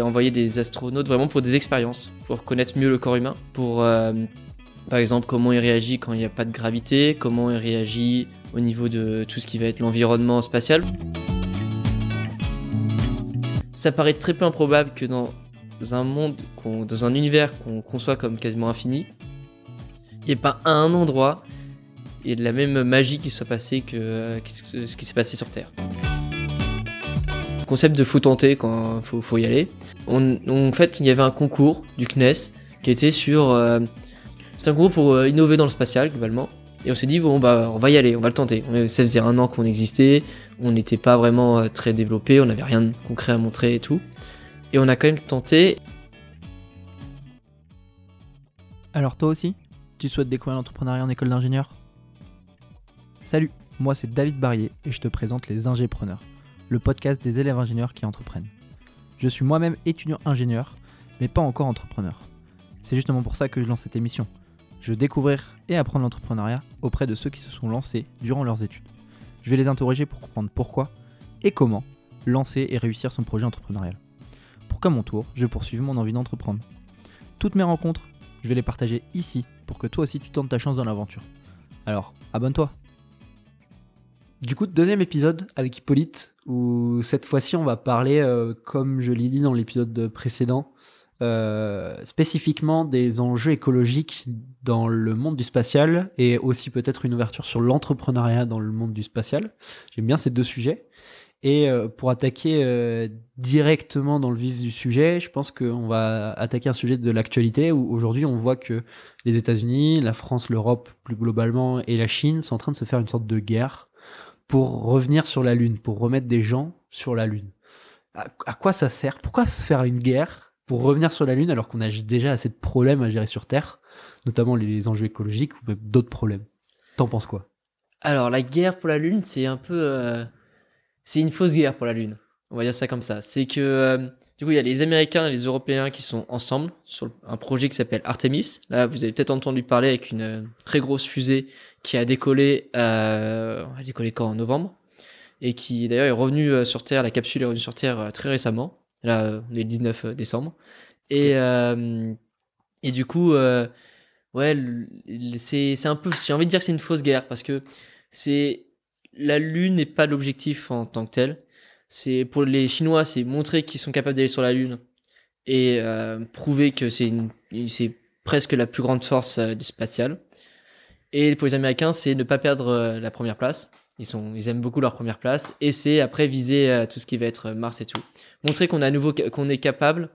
envoyer des astronautes vraiment pour des expériences, pour connaître mieux le corps humain, pour euh, par exemple comment il réagit quand il n'y a pas de gravité, comment il réagit au niveau de tout ce qui va être l'environnement spatial. Ça paraît très peu improbable que dans un monde, dans un univers qu'on conçoit comme quasiment infini, il n'y ait pas un endroit et de la même magie qui soit passée que, ce qui s'est passé sur Terre. Concept de faut tenter quand faut, faut y aller. en fait, il y avait un concours du CNES qui était sur. Euh, c'est un concours pour euh, innover dans le spatial globalement. Et on s'est dit, bon, bah, on va y aller, on va le tenter. Ça faisait un an qu'on existait, on n'était pas vraiment euh, très développé, on n'avait rien de concret à montrer et tout. Et on a quand même tenté. Alors, toi aussi, tu souhaites découvrir l'entrepreneuriat en école d'ingénieur? Salut, moi c'est David Barrier et je te présente les Ingépreneurs, le podcast des élèves ingénieurs qui entreprennent. Je suis moi-même étudiant ingénieur, mais pas encore entrepreneur. C'est justement pour ça que je lance cette émission. Je veux découvrir et apprendre l'entrepreneuriat auprès de ceux qui se sont lancés durant leurs études. Je vais les interroger pour comprendre pourquoi et comment lancer et réussir son projet entrepreneurial. Pour qu'à mon tour, je poursuive mon envie d'entreprendre. Toutes mes rencontres, je vais les partager ici pour que toi aussi tu tentes ta chance dans l'aventure. Alors, abonne-toi du coup, deuxième épisode avec Hippolyte, où cette fois-ci on va parler, euh, comme je l'ai dit dans l'épisode précédent, euh, spécifiquement des enjeux écologiques dans le monde du spatial et aussi peut-être une ouverture sur l'entrepreneuriat dans le monde du spatial. J'aime bien ces deux sujets. Et euh, pour attaquer directement dans le vif du sujet, je pense qu'on va attaquer un sujet de l'actualité où aujourd'hui on voit que les États-Unis, la France, l'Europe plus globalement et la Chine sont en train de se faire une sorte de guerre pour revenir sur la Lune, pour remettre des gens sur la Lune. À, quoi ça sert? Pourquoi se faire une guerre pour revenir sur la Lune alors qu'on a déjà assez de problèmes à gérer sur Terre, notamment les enjeux écologiques ou d'autres problèmes? T'en penses quoi? Alors la guerre pour la Lune, c'est un peu... Euh, c'est une fausse guerre pour la Lune. On va dire ça comme ça. C'est que euh, du coup, il y a les Américains et les Européens qui sont ensemble sur un projet qui s'appelle Artemis. Là, vous avez peut-être entendu parler avec une euh, très grosse fusée qui a décollé, euh, a décollé quand? En novembre, et qui d'ailleurs est revenu euh, sur Terre. La capsule est revenue sur Terre euh, très récemment. Là, on est le 19 décembre. Et euh, et du coup, euh, ouais, c'est c'est un peu, j'ai envie de dire que c'est une fausse guerre parce que c'est la Lune n'est pas l'objectif en tant que tel. C'est pour les Chinois, c'est montrer qu'ils sont capables d'aller sur la Lune et euh, prouver que c'est c'est presque la plus grande force du spatial. Et pour les Américains, c'est ne pas perdre euh, la première place. Ils, sont, ils aiment beaucoup leur première place. Et c'est après viser euh, tout ce qui va être Mars et tout. Montrer qu'on a à nouveau qu'on est capable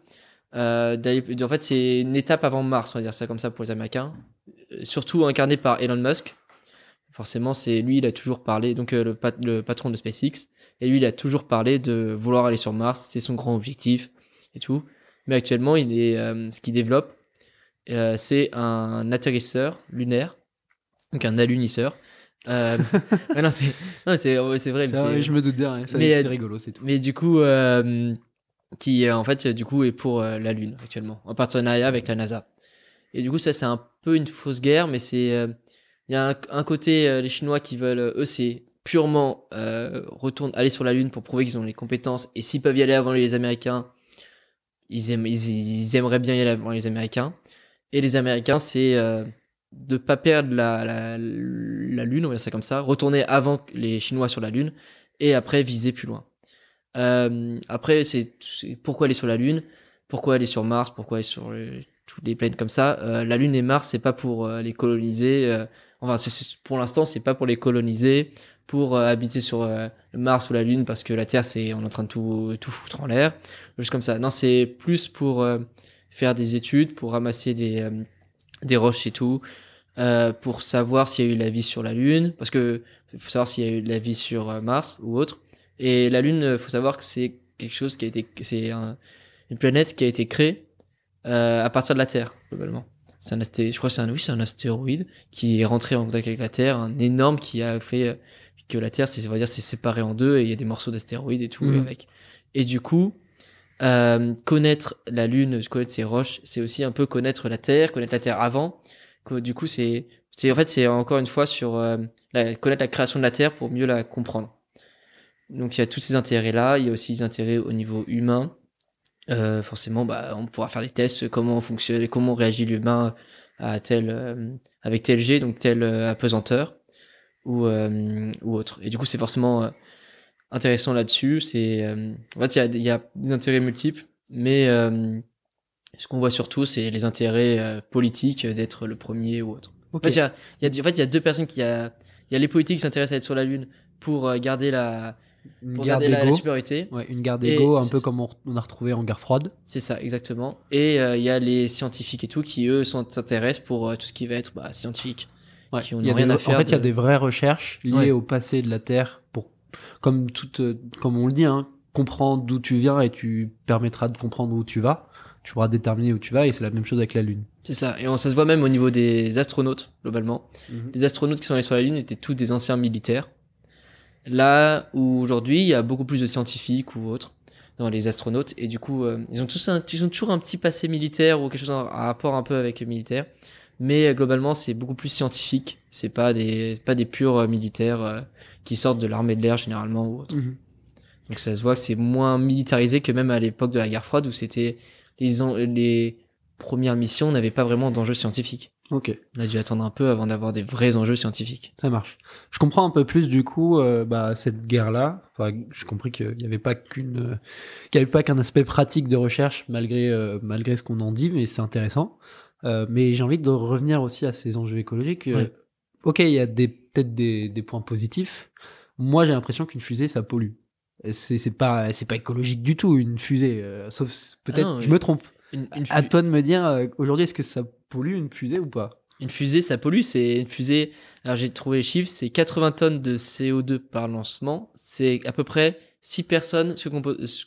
euh, d'aller. En fait, c'est une étape avant Mars, on va dire ça comme ça pour les Américains. Euh, surtout incarné par Elon Musk. Forcément, c'est lui, il a toujours parlé, donc le, pat le patron de SpaceX. Et lui, il a toujours parlé de vouloir aller sur Mars. C'est son grand objectif et tout. Mais actuellement, il est, ce qu'il développe, c'est un atterrisseur lunaire donc un alunisseur. Euh, non, c'est, c'est, vrai. je me doute bien, c'est euh, rigolo, c'est tout. Mais du coup, euh, qui en fait, du coup, est pour euh, la Lune actuellement, en partenariat avec la NASA. Et du coup, ça, c'est un peu une fausse guerre, mais c'est, il y a un, côté, les Chinois qui veulent, eux, c'est purement retourner, aller sur la Lune pour prouver qu'ils ont les compétences, et s'ils peuvent y aller avant les Américains, ils, aiment, aimeraient bien y aller avant les Américains. Et les Américains, c'est de pas perdre la, la, Lune, on va dire ça comme ça, retourner avant les Chinois sur la Lune et après viser plus loin. Euh, après, c'est pourquoi aller sur la Lune, pourquoi aller sur Mars, pourquoi aller sur toutes les planètes comme ça? Euh, la Lune et Mars, c'est pas pour euh, les coloniser. Euh, enfin, pour l'instant, c'est pas pour les coloniser, pour euh, habiter sur Mars ou la Lune parce que la Terre, c'est on est en train de tout tout foutre en l'air, juste comme ça. Non, c'est plus pour faire des études, pour ramasser des des roches et tout, euh, pour savoir s'il y a eu la vie sur la Lune, parce que faut savoir s'il y a eu la vie sur euh, Mars ou autre. Et la Lune, euh, faut savoir que c'est quelque chose qui a été, c'est un, une planète qui a été créée euh, à partir de la Terre globalement. C'est un asté, je crois que c'est un, oui, c'est un astéroïde qui est rentré en contact avec la Terre, un énorme qui a fait euh, que la Terre, c'est, on va dire, c'est séparé en deux et il y a des morceaux d'astéroïdes et tout mmh. avec. Et du coup, euh, connaître la Lune, connaître ses roches, c'est aussi un peu connaître la Terre, connaître la Terre avant. Du coup, c'est, en fait, c'est encore une fois sur euh, la, connaître la création de la Terre pour mieux la comprendre. Donc, il y a tous ces intérêts-là. Il y a aussi des intérêts au niveau humain. Euh, forcément, bah, on pourra faire des tests, comment fonctionne, comment réagit l'humain à tel, euh, avec tel jet, donc telle euh, apesanteur ou, ou autre. Et du coup, c'est forcément intéressant là-dessus. C'est, en fait, il y a, il y a des intérêts multiples, mais ce qu'on voit surtout, c'est les intérêts politiques d'être le premier ou autre. En fait, il y y en fait, il y a deux personnes qui a, il y a les politiques qui s'intéressent à être sur la Lune pour garder la, Une pour guerre garder la, supériorité. Ouais, une Et d'ego, un peu comme on, on a retrouvé en guerre froide. C'est ça, exactement. Et euh, il y a les scientifiques et tout qui, eux, sont- s'intéressent pour euh, tout ce qui va être bah, scientifique. Ouais. Qui ont y a rien des- à faire en fait, il y a de- des vraies recherches liées Ouais. au passé de la Terre pour, comme toute, euh, comme on le dit, hein, comprendre d'où tu viens et tu permettras de comprendre où tu vas. Tu pourras déterminer où tu vas et c'est la même chose avec la Lune. C'est ça. Et on, ça se voit même au niveau des astronautes, globalement. Mhm. Les astronautes qui sont allés sur la Lune étaient tous des anciens militaires. Là où aujourd'hui, il y a beaucoup plus de scientifiques ou autres dans les astronautes. Et du coup, euh, ils, ont tous un- ils ont toujours un petit passé militaire ou quelque chose en rapport un peu avec le militaire. Mais euh, globalement, c'est beaucoup plus scientifique. C'est pas des, pas des purs euh, militaires qui sortent de l'armée de l'air généralement ou autre. Mhm. Donc ça se voit que c'est moins militarisé que même à l'époque de la guerre froide où c'était les, les premières missions n'avaient pas vraiment d'enjeux scientifiques. Ok. On a dû attendre un peu avant d'avoir des vrais enjeux scientifiques. Ça marche. Je comprends un peu plus du coup euh, bah, cette guerre-là. Enfin, j'ai compris qu'il n'y avait pas qu'une, euh, qu'il y avait pas qu'un aspect pratique de recherche malgré euh, malgré ce qu'on en dit, mais c'est intéressant. Euh, mais j'ai envie de revenir aussi à ces enjeux écologiques. Ouais. Ok, il y a des peut-être des, des points positifs. Moi, j'ai l'impression qu'une fusée, ça pollue. C'est c'est pas c'est pas écologique du tout une fusée. sauf peut-être Ah non, je oui. me trompe. Une, À toi de me dire aujourd'hui est-ce que ça pollue une fusée ou pas? Une fusée, ça pollue. C'est une fusée. Alors j'ai trouvé les chiffres, c'est 80 tonnes de CO2 par lancement. C'est à peu près 6 personnes, ce,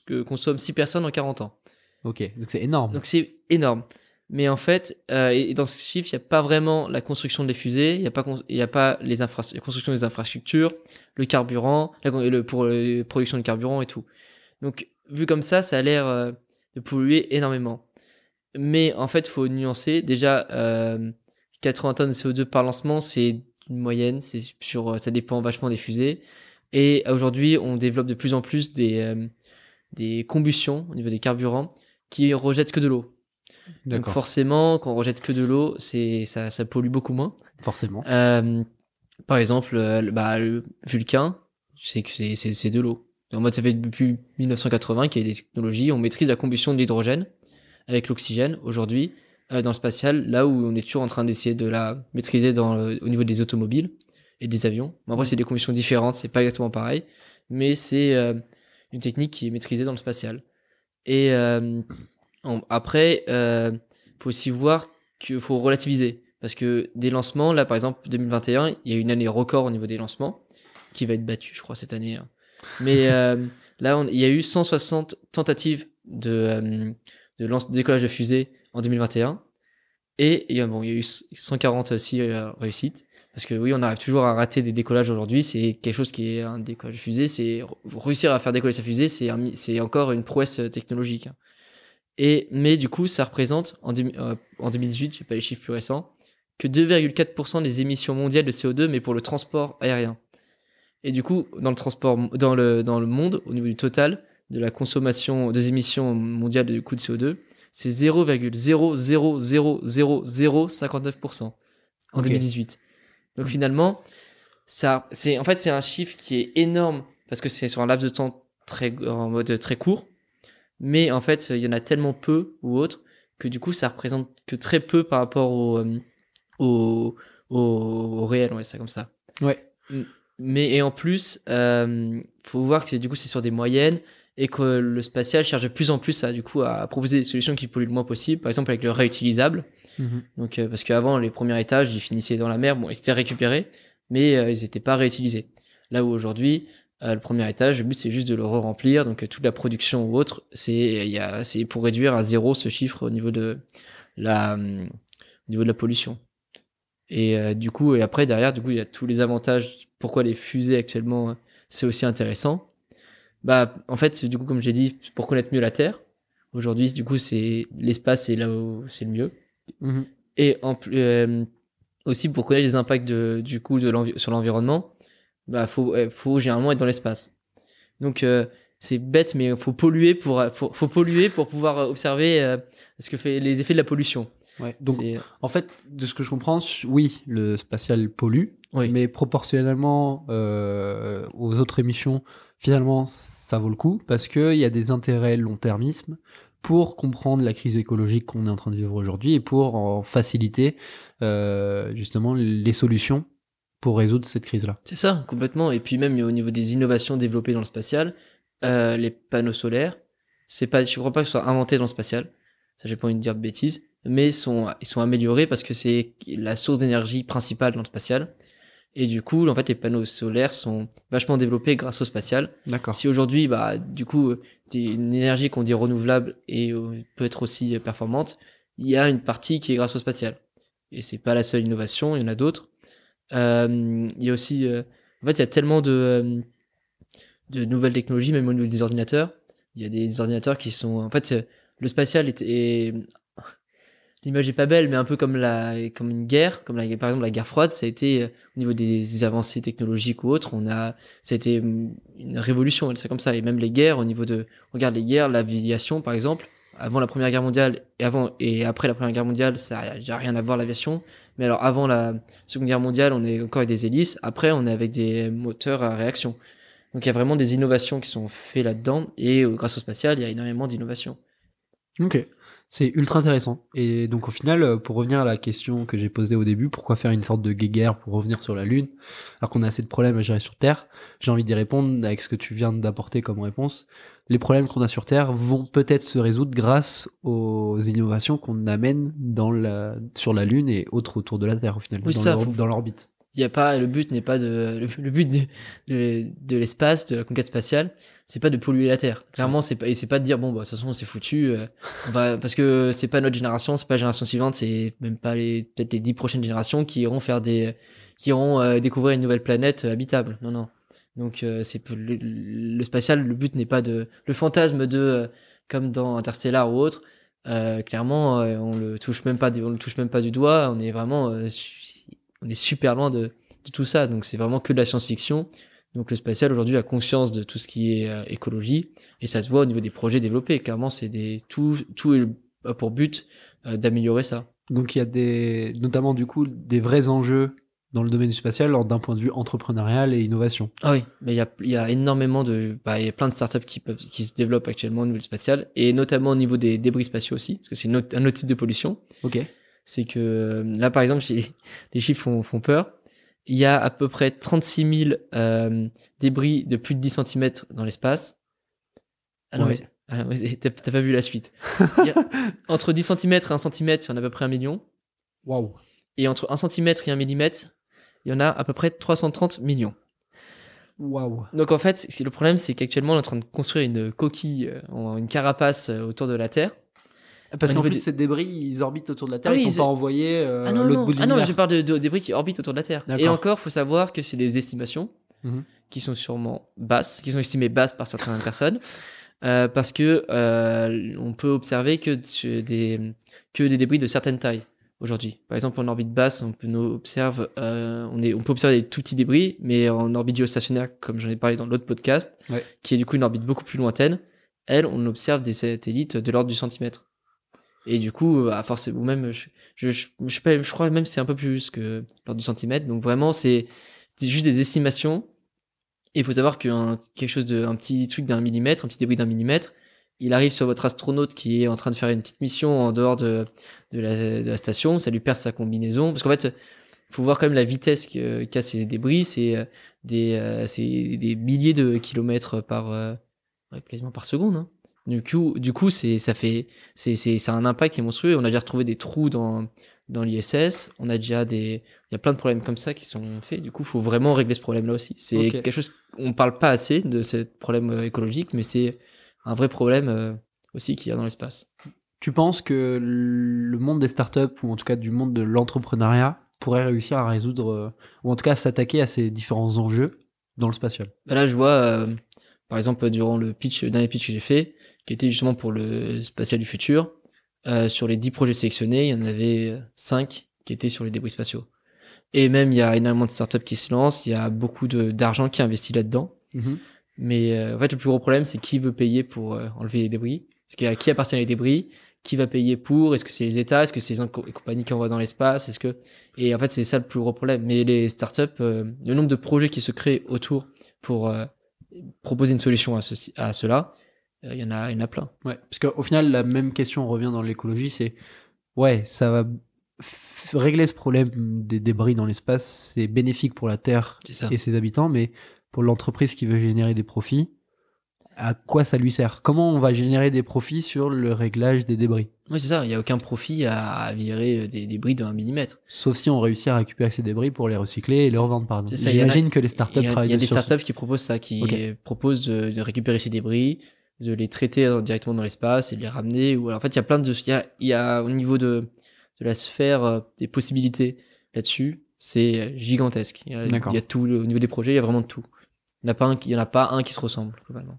que consomment 6 personnes en 40 ans. Ok, donc c'est énorme. Donc c'est énorme. Mais en fait, euh, et et dans ce chiffre, il n'y a pas vraiment la construction des fusées, il n'y a pas, y a pas les la construction des infrastructures, le carburant, la, le, pour la production de carburant et tout. Donc, vu comme ça, ça a l'air euh, de polluer énormément. Mais en fait, faut nuancer. Déjà, euh, 80 tonnes de CO2 par lancement, c'est une moyenne, c'est sur, euh, ça dépend vachement des fusées. Et aujourd'hui, on développe de plus en plus des, euh, des combustions au niveau des carburants qui rejettent que de l'eau. Donc forcément, quand on rejette que de l'eau, c'est ça, ça pollue beaucoup moins. Forcément. Euh, par exemple, euh, le- bah, le Vulcain, c'est que c'est- c'est c'est de l'eau. En mode, ça fait depuis 1980 qu'il y a des technologies, on maîtrise la combustion de l'hydrogène avec l'oxygène aujourd'hui euh, dans le spatial, là où on est toujours en train d'essayer de la maîtriser au niveau des automobiles et des avions. Bon, après, c'est des combustions différentes, c'est pas exactement pareil, mais c'est euh, une technique qui est maîtrisée dans le spatial. Et euh, après, euh, faut aussi voir qu'il faut relativiser. Parce que des lancements, là par exemple 2021, il y a une année record au niveau des lancements, qui va être battue, je crois, cette année. hein. Mais là, il y a eu 160 tentatives de, de, décollage de fusée en 2021. Et a, bon, il y a eu 146 euh, réussites. Parce que oui, on arrive toujours à rater des décollages aujourd'hui. C'est quelque chose qui est un décollage de fusée. C'est réussir à faire décoller sa fusée, c'est encore une prouesse euh, technologique. hein. Et mais du coup, ça représente en, euh, en 2018, j'ai pas les chiffres plus récents, que 2,4% des émissions mondiales de CO2, mais pour le transport aérien. Et du coup, dans le transport, dans le dans le monde, au niveau du total de la consommation des émissions mondiales de coût de CO2, c'est 0,0000059% en Ok. 2018. Donc finalement, ça, c'est en fait c'est un chiffre qui est énorme parce que c'est sur un laps de temps très en mode très court, mais en fait il y en a tellement peu ou autre que du coup ça représente que très peu par rapport au euh, au, au, au réel, ouais, c'est comme ça. Ouais. Mais et en plus, euh, faut voir que du coup c'est sur des moyennes et que le spatial cherche de plus en plus à du coup à proposer des solutions qui polluent le moins possible, par exemple avec le réutilisable. Mhm. Donc, euh, parce qu'avant, les premiers étages, ils finissaient dans la mer. Bon, ils étaient récupérés, mais euh, ils n'étaient pas réutilisés. Là où aujourd'hui, euh, le premier étage, le but, c'est juste de le re-remplir. Donc, euh, toute la production ou autre, c'est il y a- c'est pour réduire à zéro ce chiffre au niveau de la, au niveau de la pollution. Et du coup, et après, derrière, du coup, il y a tous les avantages. Pourquoi les fusées actuellement, euh, c'est aussi intéressant. Bah, en fait, du coup, comme j'ai dit, pour connaître mieux la Terre. Aujourd'hui, du coup, c'est l'espace, c'est là où c'est le mieux. Mhm. Et en plus, euh, aussi pour connaître les impacts de, du coup de sur l'environnement, bah faut, faut généralement être dans l'espace. Donc euh, c'est bête, mais faut polluer pour, pour, faut polluer pour pouvoir observer euh, ce que fait les effets de la pollution. Ouais. Donc, C'est- en fait, de ce que je comprends, oui, le spatial pollue, Oui. mais proportionnellement euh, aux autres émissions, finalement, ça vaut le coup parce qu'il y a des intérêts long-termisme pour comprendre la crise écologique qu'on est en train de vivre aujourd'hui et pour en faciliter euh, justement les solutions pour résoudre cette crise-là. C'est ça, complètement. Et puis même au niveau des innovations développées dans le spatial, euh, les panneaux solaires, c'est pas, je crois pas que ce soit inventé dans le spatial. Ça, j'ai pas envie de dire de bêtises, mais ils sont, ils sont améliorés parce que c'est la source d'énergie principale dans le spatial. Et du coup, en fait, les panneaux solaires sont vachement développés grâce au spatial. D'accord. Si aujourd'hui, bah, du coup, une énergie qu'on dit renouvelable et euh, peut être aussi performante, il y a une partie qui est grâce au spatial. Et c'est pas la seule innovation, il y en a d'autres. Euh, il y a aussi, euh, en fait, il y a tellement de, de nouvelles technologies, même au niveau des ordinateurs. Il y a des ordinateurs qui sont, en fait, le spatial est, est- l'image est pas belle, mais un peu comme la, comme une guerre, comme la, par exemple la guerre froide, ça a été euh, au niveau des, avancées technologiques ou autres, on a, ça a été hum, une révolution, c'est comme ça. Et même les guerres, au niveau de, regarde les guerres, l'aviation par exemple, avant la Première Guerre mondiale et avant et après la Première Guerre mondiale, ça a déjà rien à voir l'aviation. Mais alors avant la Seconde Guerre mondiale, on est encore avec des hélices. Après, on est avec des moteurs à réaction. Donc il y a vraiment des innovations qui sont faites là-dedans. Et euh, grâce au spatial, il y a énormément d'innovations. Ok, c'est ultra intéressant. Et donc au final, euh, pour revenir à la question que j'ai posée au début, pourquoi faire une sorte de guéguerre pour revenir sur la Lune, alors qu'on a assez de problèmes à gérer sur Terre, j'ai envie d'y répondre avec ce que tu viens d'apporter comme réponse. Les problèmes qu'on a sur Terre vont peut-être se résoudre grâce aux innovations qu'on amène dans la, sur la Lune et autres autour de la Terre au final, Oui, dans ça, l'or- faut- dans l'orbite. Il y a pas le but n'est pas de le, but de, de, l'espace, de la conquête spatiale, c'est pas de polluer la Terre. Clairement, c'est pas et c'est pas de dire bon bah de toute façon foutu, euh, on va parce que c'est pas notre génération, c'est pas la génération suivante, c'est même pas les peut-être les dix prochaines générations qui iront faire des qui iront euh, découvrir une nouvelle planète euh, habitable. Non non. Donc c'est le, le spatial, le but n'est pas de le fantasme de comme dans Interstellar ou autre. clairement, on le touche même pas, on le touche même pas du doigt. On est vraiment on est super loin de, de tout ça. Donc c'est vraiment que de la science-fiction. Donc le spatial aujourd'hui a conscience de tout ce qui est euh, écologie et ça se voit au niveau des projets développés. Clairement, c'est des tout tout est a pour but euh, d'améliorer ça. Donc il y a des, notamment du coup des vrais enjeux dans le domaine du spatial d'un point de vue entrepreneurial et innovation. Ah oui, mais il y a, il y a énormément de, bah, il y a plein de startups qui peuvent, qui se développent actuellement au niveau du spatial et notamment au niveau des débris spatiaux aussi, parce que c'est un autre type de pollution. Ok. C'est que là, par exemple, les chiffres font, font peur. Il y a à peu près 36 000 euh, débris de plus de 10 cm dans l'espace. Ah non, mais- ah, t'as pas vu la suite. Entre 10 cm et 1 cm, il y en a à peu près un million. Waouh. Et entre 1 cm et 1 mm, il y en a à peu près 330 millions. Waouh. Donc en fait, le problème, c'est qu'actuellement, on est en train de construire une coquille, euh, une carapace euh, autour de la Terre. Parce qu'en plus, ces débris, ils orbitent autour de la Terre, Ah oui, ils sont pas envoyés euh, ah à non, l'autre non, bout de ah non, je parle de, de débris qui orbitent autour de la Terre. Et encore, faut savoir que c'est des estimations Mhm. qui sont sûrement basses, qui sont estimées basses par certaines personnes, euh, parce que euh, on peut observer que des que des débris de certaines tailles aujourd'hui. Par exemple, en orbite basse, on peut nous observe, euh, on est, on peut observer des tout petits débris, mais en orbite géostationnaire, comme j'en ai parlé dans l'autre podcast, Ouais. qui est du coup une orbite beaucoup plus lointaine, elle, on observe des satellites de l'ordre du centimètre. Et du coup, à force, ou même, je, je, je, je, crois même c'est un peu plus que l'ordre du centimètre. Donc vraiment, c'est juste des estimations. Et il faut savoir qu'un quelque chose de, un petit truc d'un millimètre, un petit débris d'un millimètre, il arrive sur votre astronaute qui est en train de faire une petite mission en dehors de, de, la, de la station, ça lui perd sa combinaison. Parce qu'en fait, faut voir quand même la vitesse qu'a ces débris, c'est euh, des, euh, des milliers de kilomètres par, euh, quasiment par seconde. hein. Du coup, du coup, c'est, ça fait, c'est, c'est, c'est un impact qui est monstrueux. On a déjà retrouvé des trous dans, dans l'ISS. On a déjà des, il y a plein de problèmes comme ça qui sont faits. Du coup, faut vraiment régler ce problème-là aussi. C'est Ok. quelque chose, on parle pas assez de ce problème euh, écologique, mais c'est un vrai problème euh, aussi qu'il y a dans l'espace. Tu penses que le monde des startups, ou en tout cas du monde de l'entrepreneuriat, pourrait réussir à résoudre, euh, ou en tout cas à s'attaquer à ces différents enjeux dans le spatial? Bah là, je vois, euh, par exemple, durant le pitch, le dernier pitch que j'ai fait, qui était justement pour le spatial du futur, euh, sur les 10 projets sélectionnés, il y en avait 5 qui étaient sur les débris spatiaux. Et même, il y a énormément de startups qui se lancent, il y a beaucoup d'argent qui est investi là-dedans. Mais euh, en fait, le plus gros problème, c'est qui veut payer pour euh, enlever les débris. Est-ce qu'il y a qui appartient les débris? Qui va payer pour? Est-ce que c'est les États? Est-ce que c'est les compagnies qui envoient dans l'espace? Est-ce que et en fait, c'est ça le plus gros problème. Mais les startups, euh, le nombre de projets qui se créent autour pour euh, proposer une solution à, ceci, à cela, euh, il y en a, il y en a plein. Ouais, parce qu'au final, la même question revient dans l'écologie, c'est ouais, ça va régler ce problème des débris dans l'espace, c'est bénéfique pour la Terre et ses habitants, mais pour l'entreprise qui veut générer des profits, à quoi ça lui sert Comment on va générer des profits sur le réglage des débris Oui, c'est ça. Il n'y a aucun profit à, virer euh, des débris d'un millimètre. Sauf si on réussit à récupérer ces débris pour les recycler et les revendre, par exemple. C'est ça, il y en a- J'imagine que les startups Il y a, il travaillent y a des sur startups qui proposent ça, qui proposent de, de récupérer ces débris, de les traiter euh, directement dans l'espace et de les ramener. Ou alors, en fait, il y a plein de, il y a, il y a au niveau de, de la sphère euh, des possibilités là-dessus, c'est euh, gigantesque. Il y, a, D'accord. il y a tout, au niveau des projets, il y a vraiment de tout. Il n'y en a pas un, qui- il y en a pas un qui se ressemble globalement.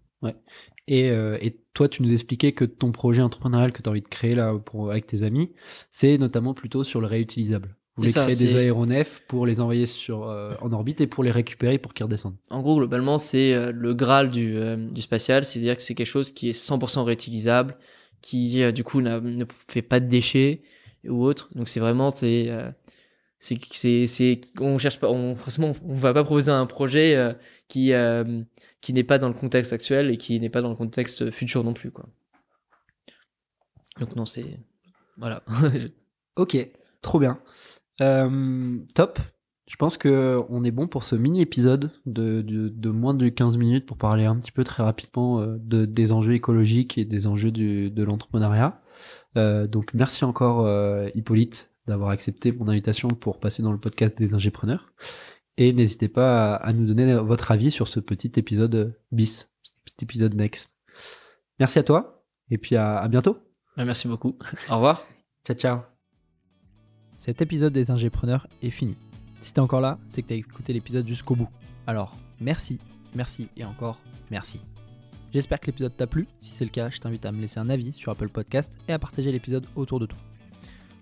Et, euh, et toi, tu nous expliquais que ton projet entrepreneurial que tu as envie de créer là pour, avec tes amis, c'est notamment plutôt sur le réutilisable. Vous voulez ça, créer des aéronefs pour les envoyer sur, euh, en orbite et pour les récupérer pour qu'ils redescendent. En gros, globalement, c'est euh, le graal du, euh, du spatial, c'est-à-dire que c'est quelque chose qui est 100% réutilisable, qui du coup ne fait pas de déchets ou autre. Donc c'est vraiment, c'est, c'est, c'est, c'est, on cherche pas, on, forcément, on va pas proposer un projet euh, qui, euh, qui n'est pas dans le contexte actuel et qui n'est pas dans le contexte futur non plus, quoi. Donc non, c'est, voilà. Ok, trop bien. Euh, top. Je pense que on est bon pour ce mini épisode de, de, de moins de 15 minutes pour parler un petit peu très rapidement de, des enjeux écologiques et des enjeux du, de l'entrepreneuriat. Donc merci encore Hippolyte d'avoir accepté mon invitation pour passer dans le podcast des ingépreneurs. Et n'hésitez pas à, nous donner votre avis sur ce petit épisode bis, ce petit épisode next. Merci à toi et puis à, à bientôt. Merci beaucoup. Au revoir. Ciao ciao. Cet épisode des ingépreneurs est fini. Si t'es encore là, c'est que t'as écouté l'épisode jusqu'au bout. Alors, merci, merci et encore merci. J'espère que l'épisode t'a plu. Si c'est le cas, je t'invite à me laisser un avis sur Apple Podcast et à partager l'épisode autour de toi.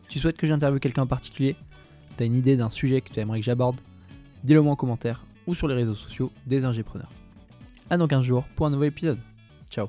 Tu souhaites que j'interviewe quelqu'un en particulier T'as une idée d'un sujet que tu aimerais que j'aborde Dis-le moi en commentaire ou sur les réseaux sociaux des ingépreneurs. À dans 15 jours pour un nouvel épisode. Ciao